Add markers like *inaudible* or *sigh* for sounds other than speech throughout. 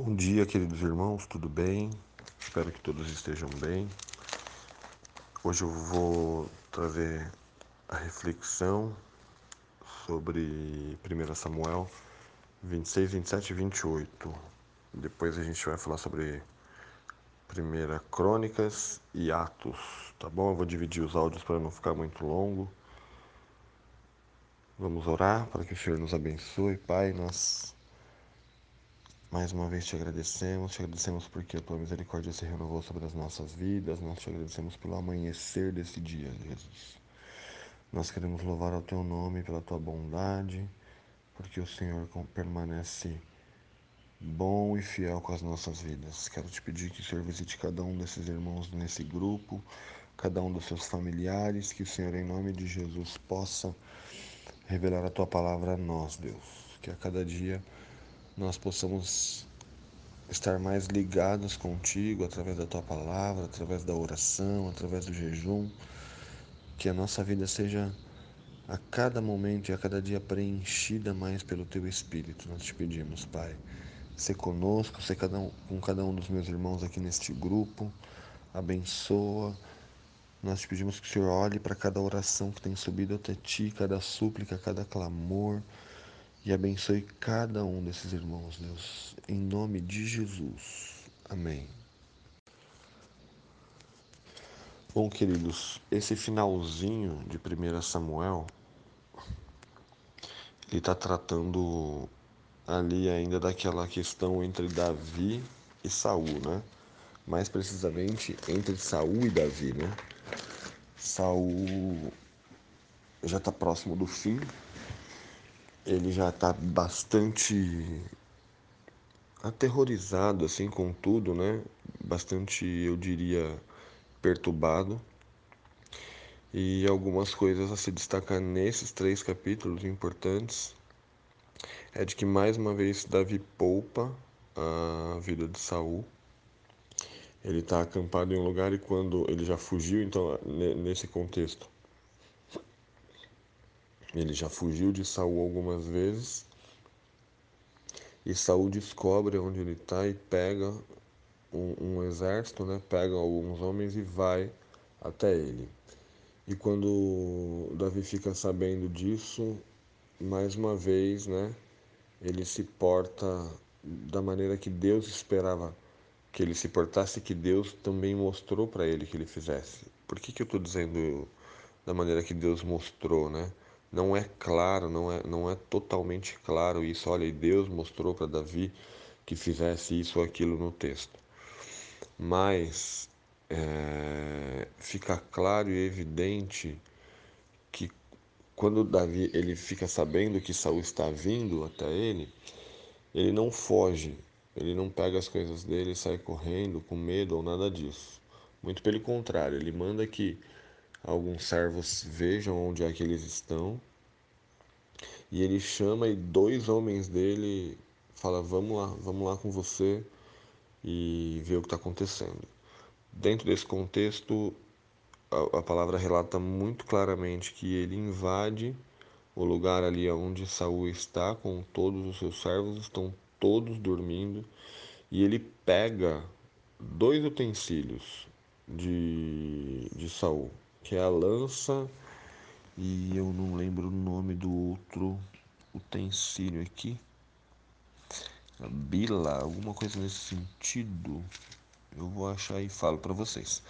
Bom dia, queridos irmãos, tudo bem? Espero que todos estejam bem. Hoje eu vou trazer a reflexão sobre 1 Samuel 26, 27 e 28. Depois a gente vai falar sobre 1 Crônicas e Atos, tá bom? Eu vou dividir os áudios para não ficar muito longo. Vamos orar para que o Senhor nos abençoe, Pai. Nós mais uma vez te agradecemos, te agradecemos porque a tua misericórdia se renovou sobre as nossas vidas, nós te agradecemos pelo amanhecer desse dia, Jesus. Nós queremos louvar ao teu nome pela tua bondade, porque o Senhor permanece bom e fiel com as nossas vidas. Quero te pedir que o Senhor visite cada um desses irmãos nesse grupo, cada um dos seus familiares, que o Senhor, em nome de Jesus, possa revelar a tua palavra a nós, Deus. Que a cada dia nós possamos estar mais ligados contigo através da tua palavra, através da oração, através do jejum. Que a nossa vida seja a cada momento e a cada dia preenchida mais pelo teu Espírito. Nós te pedimos, Pai. Ser conosco, ser cada um, com cada um dos meus irmãos aqui neste grupo. Abençoa. Nós te pedimos que o Senhor olhe para cada oração que tem subido até ti, cada súplica, cada clamor e abençoe cada um desses irmãos, Deus, em nome de Jesus. Amém. Bom, queridos, esse finalzinho de 1 Samuel, ele está tratando ali ainda daquela questão entre Davi e Saul, né? Mais precisamente entre Saul e Davi, né? Saul já está próximo do fim, ele já está bastante aterrorizado assim com tudo, né? Bastante, eu diria, perturbado. E algumas coisas a se destacar nesses três capítulos importantes é de que mais uma vez Davi poupa a vida de Saul. Ele está acampado em um lugar e quando ele já fugiu, então nesse contexto ele já fugiu de Saul algumas vezes. E Saul descobre onde ele está e pega um, um, exército, né? Pega alguns homens e vai até ele. E quando Davi fica sabendo disso, mais uma vez, né? Ele se porta da maneira que Deus esperava que ele se portasse, que Deus também mostrou para ele que ele fizesse. Por que, que eu estou dizendo da maneira que Deus mostrou, né? Não é claro, não é, não é totalmente claro isso. Olha, Deus mostrou para Davi que fizesse isso ou aquilo no texto. Mas é, fica claro e evidente que quando Davi ele fica sabendo que Saul está vindo até ele, ele não foge, ele não pega as coisas dele e sai correndo com medo ou nada disso. Muito pelo contrário, ele manda que alguns servos vejam onde é que eles estão. E ele chama e dois homens dele fala: "Vamos lá, vamos lá com você e ver o que está acontecendo". Dentro desse contexto, a, a, palavra relata muito claramente que ele invade o lugar ali onde Saul está com todos os seus servos, estão todos dormindo, e ele pega dois utensílios de, de Saul que é a lança e eu não lembro o nome do outro utensílio aqui. A bila, alguma coisa nesse sentido. Eu vou achar e falo para vocês.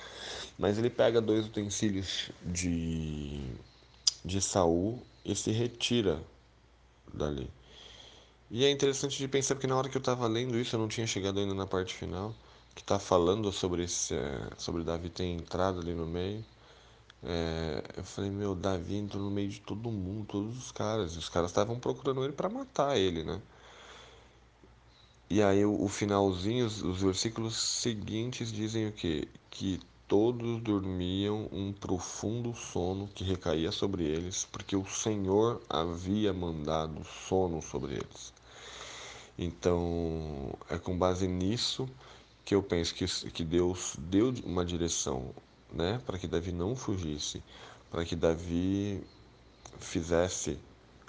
Mas ele pega dois utensílios de de Saul e se retira dali. E é interessante de pensar porque na hora que eu estava lendo isso, eu não tinha chegado ainda na parte final, que está falando sobre esse, sobre Davi ter entrado ali no meio. É, eu falei, meu, Davi entrou no meio de todo mundo, todos os caras. E os caras estavam procurando ele para matar ele, né? E aí o, o finalzinho, os, os, versículos seguintes dizem o quê? Que todos dormiam um profundo sono que recaía sobre eles, porque o Senhor havia mandado sono sobre eles. Então, é com base nisso que eu penso que, que Deus deu uma direção né, para que Davi não fugisse, para que Davi fizesse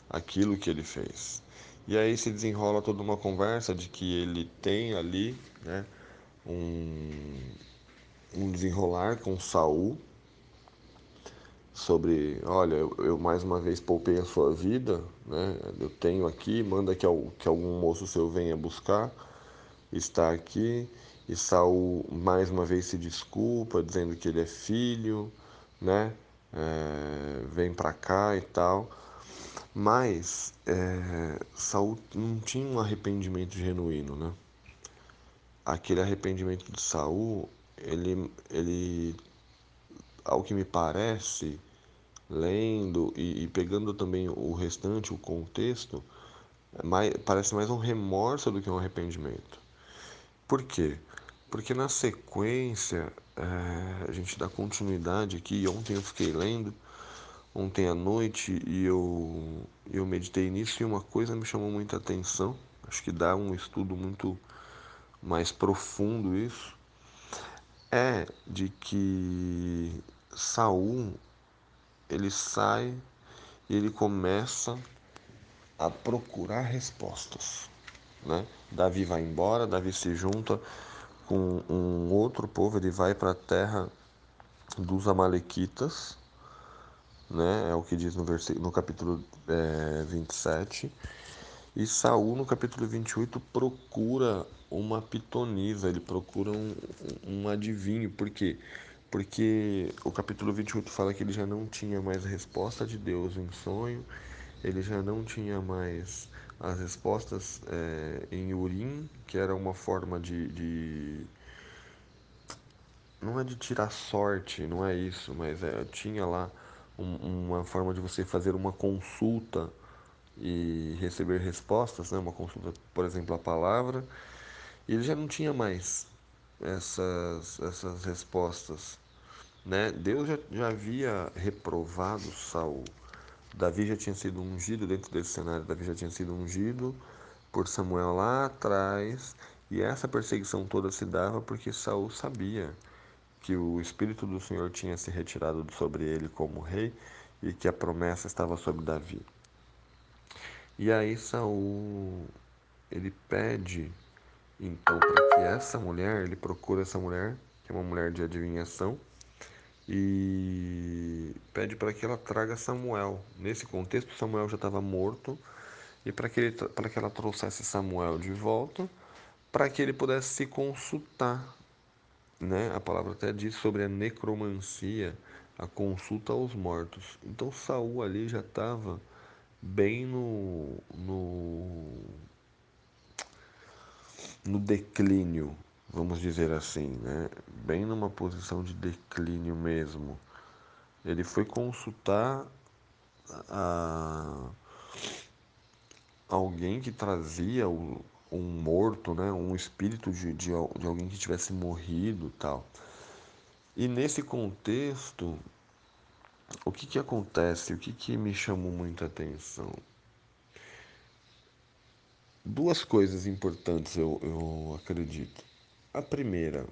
aquilo que ele fez. E aí se desenrola toda uma conversa de que ele tem ali, né, um, um desenrolar com Saul sobre, olha, eu, eu, mais uma vez poupei a sua vida, né? Eu tenho aqui, manda que, que algum moço seu venha buscar, está aqui. E Saul mais uma vez se desculpa, dizendo que ele é filho, né? É, vem para cá e tal. Mas é, Saul não tinha um arrependimento genuíno, né? Aquele arrependimento de Saul, ele, ele, ao que me parece, lendo e, e pegando também o restante, o contexto, é mais, parece mais um remorso do que um arrependimento. Por quê? Porque na sequência, é, a gente dá continuidade aqui. Ontem eu fiquei lendo, ontem à noite, e eu, eu meditei nisso e uma coisa me chamou muita atenção. Acho que dá um estudo muito mais profundo isso. É de que Saul ele sai e ele começa a procurar respostas. Né? Davi vai embora, Davi se junta com um outro povo, ele vai para a terra dos Amalequitas, né? é o que diz no, versículo, no capítulo é, 27. E Saul, no capítulo 28, procura uma pitonisa, ele procura um, um adivinho. Por quê? Porque o capítulo 28 fala que ele já não tinha mais resposta de Deus em sonho, ele já não tinha mais as respostas é, em Urim, que era uma forma de, de, Não é de tirar sorte, não é isso, mas é, tinha lá um, uma forma de você fazer uma consulta e receber respostas, né? uma consulta, por exemplo, a palavra, e ele já não tinha mais essas, essas respostas. Né? Deus já, já havia reprovado Saul. Davi já tinha sido ungido dentro desse cenário. Davi já tinha sido ungido por Samuel lá atrás, e essa perseguição toda se dava porque Saul sabia que o espírito do Senhor tinha se retirado sobre ele como rei e que a promessa estava sobre Davi. E aí Saul ele pede então para que essa mulher, ele procura essa mulher, que é uma mulher de adivinhação, e pede para que ela traga Samuel. Nesse contexto, Samuel já estava morto e para que, que ela trouxesse Samuel de volta, para que ele pudesse se consultar. Né? A palavra até diz sobre a necromancia, a consulta aos mortos. Então Saul ali já estava bem no, no, no declínio vamos dizer assim, né? bem numa posição de declínio mesmo. Ele foi consultar a alguém que trazia um morto, né? um espírito de, de, de alguém que tivesse morrido tal. E nesse contexto, o que, que acontece? O que, que me chamou muita atenção? Duas coisas importantes, eu, eu acredito. A primeira,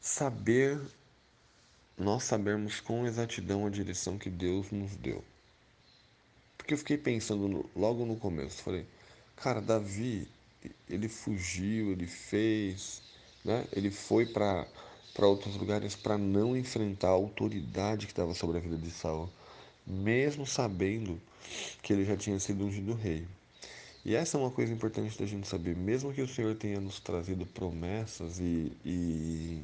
saber, nós sabermos com exatidão a direção que Deus nos deu. Porque eu fiquei pensando no, logo no começo, falei, cara, Davi, ele fugiu, ele fez, né? Ele foi para para outros lugares para não enfrentar a autoridade que estava sobre a vida de Saul, mesmo sabendo que ele já tinha sido ungido rei. E essa é uma coisa importante da gente saber, mesmo que o Senhor tenha nos trazido promessas e, e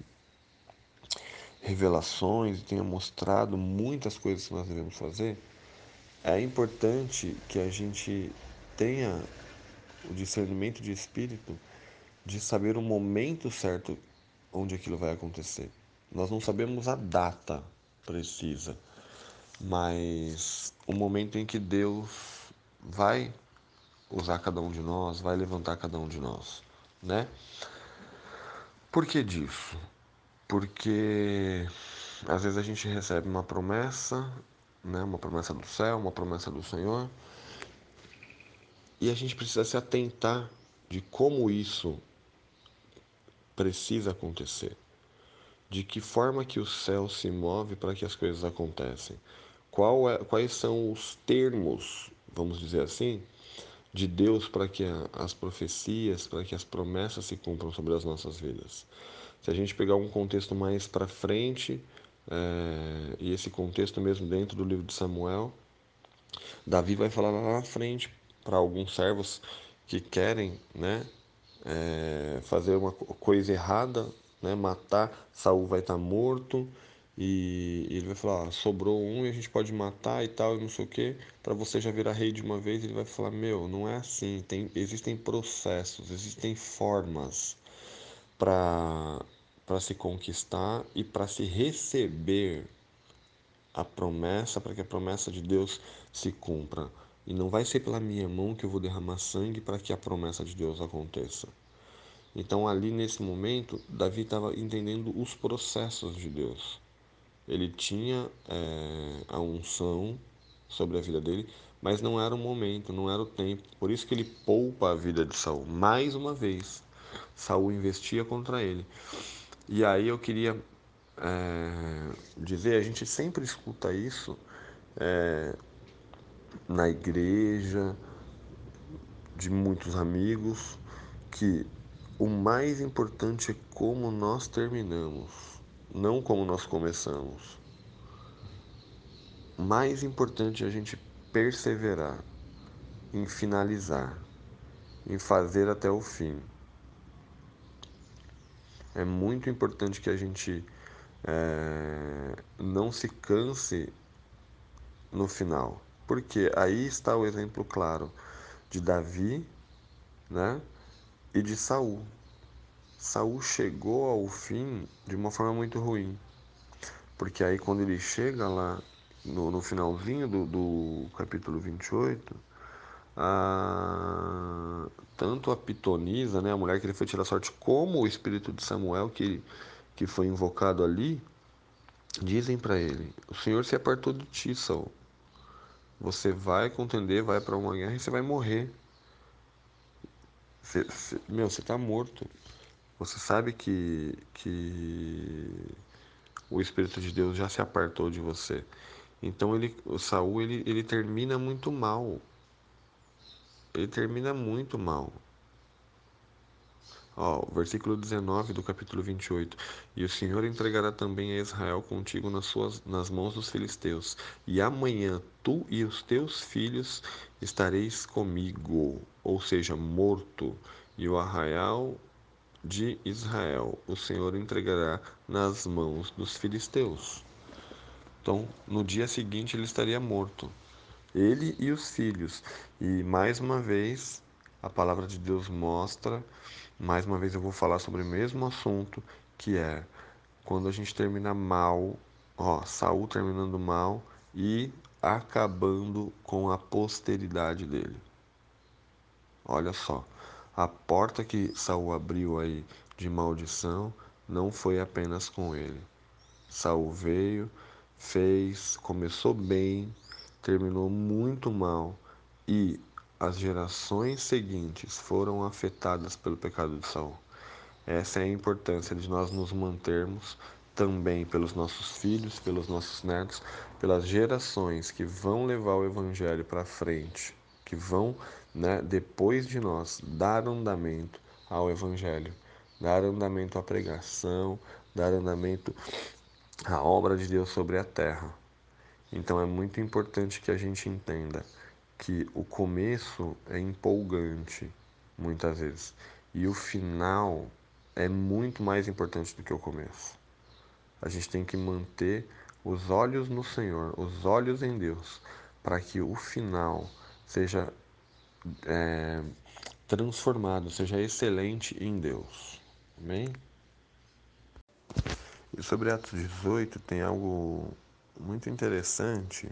revelações, tenha mostrado muitas coisas que nós devemos fazer, é importante que a gente tenha o discernimento de espírito de saber o momento certo onde aquilo vai acontecer. Nós não sabemos a data precisa, mas o momento em que Deus vai usar cada um de nós, vai levantar cada um de nós, né? Por que disso? Porque às vezes a gente recebe uma promessa, né, uma promessa do céu, uma promessa do Senhor, e a gente precisa se atentar de como isso precisa acontecer. De que forma que o céu se move para que as coisas acontecem. É, quais são os termos, vamos dizer assim, de Deus para que as profecias, para que as promessas se cumpram sobre as nossas vidas. Se a gente pegar um contexto mais para frente, é, e esse contexto mesmo dentro do livro de Samuel, Davi vai falar lá na frente para alguns servos que querem, né, é, fazer uma coisa errada, né, matar, Saul vai estar tá morto e ele vai falar, ah, sobrou um e a gente pode matar e tal e não sei o que, para você já virar rei de uma vez, ele vai falar, meu, não é assim, tem, existem processos, existem formas para se conquistar e para se receber a promessa, para que a promessa de Deus se cumpra. E não vai ser pela minha mão que eu vou derramar sangue para que a promessa de Deus aconteça. Então, ali nesse momento, Davi estava entendendo os processos de Deus. Ele tinha é, a unção sobre a vida dele, mas não era o momento, não era o tempo. Por isso que ele poupa a vida de Saul. Mais uma vez, Saul investia contra ele. E aí eu queria é, dizer, a gente sempre escuta isso é, na igreja, de muitos amigos, que o mais importante é como nós terminamos, não como nós começamos. Mais importante é a gente perseverar em finalizar, em fazer até o fim. É muito importante que a gente é, não se canse no final, porque aí está o exemplo claro de Davi, né, e de Saul. Saul chegou ao fim de uma forma muito ruim, porque aí quando ele chega lá no, no finalzinho do, do capítulo 28, a, tanto a pitonisa, né, a mulher que ele foi tirar sorte, como o espírito de Samuel que, que foi invocado ali, dizem para ele: O Senhor se apartou de ti, Saul. Você vai contender, vai para uma guerra e você vai morrer. Meu, você está morto. Você sabe que, que o Espírito de Deus já se apartou de você. Então ele, o Saul ele, ele termina muito mal. Ele termina muito mal. Ó, versículo 19 do capítulo 28. E o Senhor entregará também a Israel contigo nas, suas, nas mãos dos filisteus. E amanhã tu e os teus filhos estareis comigo, ou seja, morto. E o arraial de Israel o Senhor entregará nas mãos dos filisteus. Então, no dia seguinte ele estaria morto. Ele e os filhos. E mais uma vez, a palavra de Deus mostra mais uma vez eu vou falar sobre o mesmo assunto, que é quando a gente termina mal, ó, Saul terminando mal e acabando com a posteridade dele. Olha só, a porta que Saul abriu aí de maldição não foi apenas com ele. Saul veio, fez, começou bem, terminou muito mal e as gerações seguintes foram afetadas pelo pecado de Saul. Essa é a importância de nós nos mantermos também pelos nossos filhos, pelos nossos netos, pelas gerações que vão levar o evangelho para frente, que vão, né, depois de nós, dar andamento ao evangelho, dar andamento à pregação, dar andamento à obra de Deus sobre a terra. Então é muito importante que a gente entenda que o começo é empolgante, muitas vezes, e o final é muito mais importante do que o começo. A gente tem que manter os olhos no Senhor, os olhos em Deus, para que o final seja é, transformado, seja excelente em Deus. Amém? E sobre Atos 18 tem algo muito interessante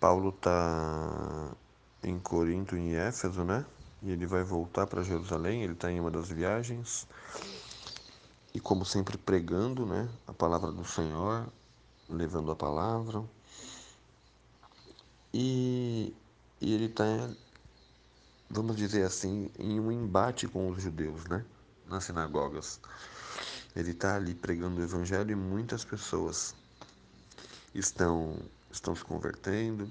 Paulo está em Corinto, em Éfeso, né? E ele vai voltar para Jerusalém, ele está em uma das viagens. E como sempre pregando, né? A palavra do Senhor, levando a palavra. E, e ele está, vamos dizer assim, em um embate com os judeus, né? Nas sinagogas. Ele está ali pregando o evangelho e muitas pessoas estão, estão se convertendo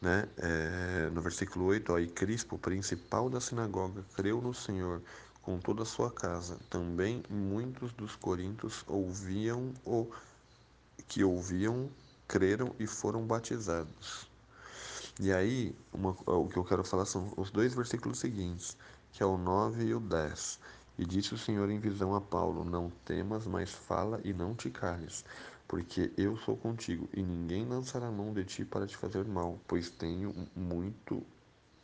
né? É, no versículo 8, ó, e Crispo, principal da sinagoga, creu no Senhor com toda a sua casa. Também muitos dos coríntios ouviam o que ouviam, creram e foram batizados. E aí, uma, o que eu quero falar são os dois versículos seguintes, que é o 9 e o 10. E disse o Senhor em visão a Paulo: Não temas, mas fala e não te cales, porque eu sou contigo, e ninguém lançará mão de ti para te fazer mal, pois tenho muito,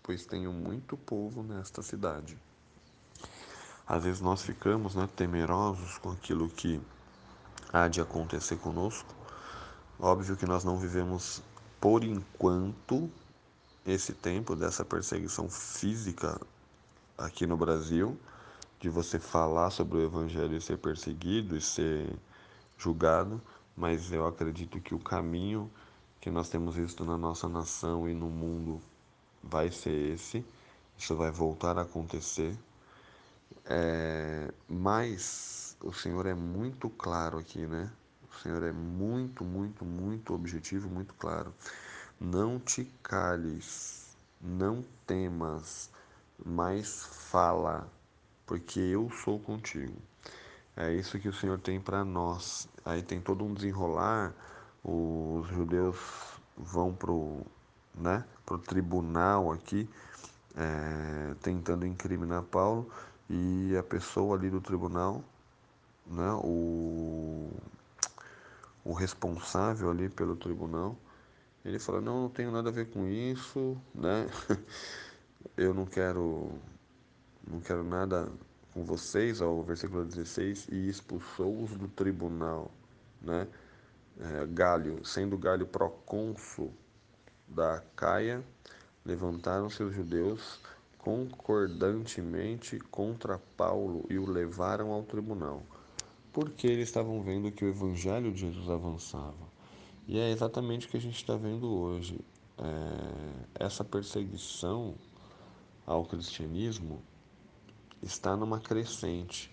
pois tenho muito povo nesta cidade. Às vezes nós ficamos né, temerosos com aquilo que há de acontecer conosco. Óbvio que nós não vivemos por enquanto esse tempo dessa perseguição física aqui no Brasil, de você falar sobre o Evangelho e ser perseguido e ser julgado, mas eu acredito que o caminho que nós temos visto na nossa nação e no mundo vai ser esse. Isso vai voltar a acontecer. É, mas o Senhor é muito claro aqui, né? O Senhor é muito, muito, muito objetivo, muito claro. Não te cales, não temas, mas fala, porque eu sou contigo. É isso que o Senhor tem para nós. Aí tem todo um desenrolar, os judeus vão pro, né, pro tribunal aqui, é, tentando incriminar Paulo, e a pessoa ali do tribunal, né, o, o responsável ali pelo tribunal, ele fala, não, não tenho nada a ver com isso, né? *laughs* Eu não quero, não quero nada com vocês, ó, o versículo 16, e expulsou-os do tribunal, né? É, Galho, sendo Galho procônsul da Caia, levantaram-se os judeus concordantemente contra Paulo e o levaram ao tribunal, porque eles estavam vendo que o evangelho de Jesus avançava. E é exatamente o que a gente está vendo hoje. É, essa perseguição ao cristianismo está numa crescente,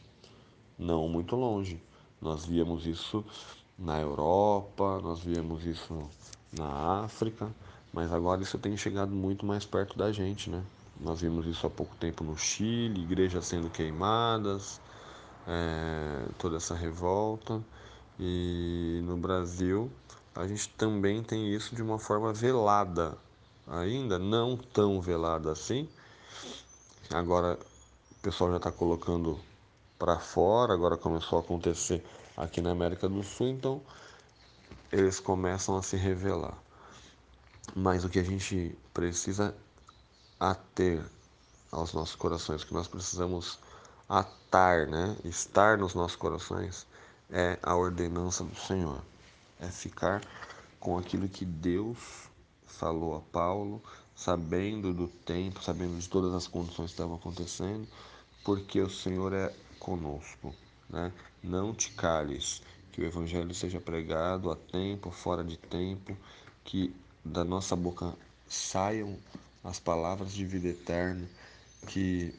não muito longe. Nós víamos isso na Europa, nós víamos isso na África, mas agora isso tem chegado muito mais perto da gente, né? Nós vimos isso há pouco tempo no Chile, igrejas sendo queimadas, é, toda essa revolta. E no Brasil a gente também tem isso de uma forma velada, ainda não tão velada assim. Agora o pessoal já está colocando para fora, agora começou a acontecer aqui na América do Sul, então eles começam a se revelar. Mas o que a gente precisa ater aos nossos corações, que nós precisamos atar, né? estar nos nossos corações, é a ordenança do Senhor. É ficar com aquilo que Deus falou a Paulo, sabendo do tempo, sabendo de todas as condições que estavam acontecendo, porque o Senhor é conosco. Né? Não te cales, que o Evangelho seja pregado a tempo, fora de tempo, que da nossa boca saiam as palavras de vida eterna, que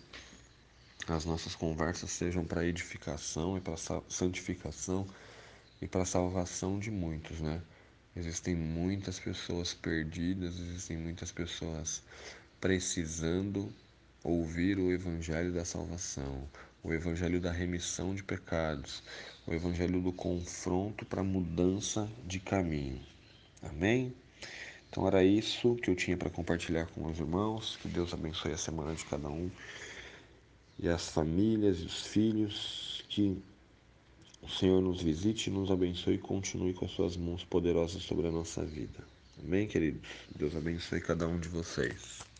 as nossas conversas sejam para edificação e para santificação e para salvação de muitos, né? Existem muitas pessoas perdidas, existem muitas pessoas precisando ouvir o evangelho da salvação, o evangelho da remissão de pecados, o evangelho do confronto para mudança de caminho. Amém? Então era isso que eu tinha para compartilhar com os irmãos. Que Deus abençoe a semana de cada um e as famílias e os filhos. Que o Senhor nos visite, nos abençoe e continue com as suas mãos poderosas sobre a nossa vida. Amém, queridos? Deus abençoe cada um de vocês.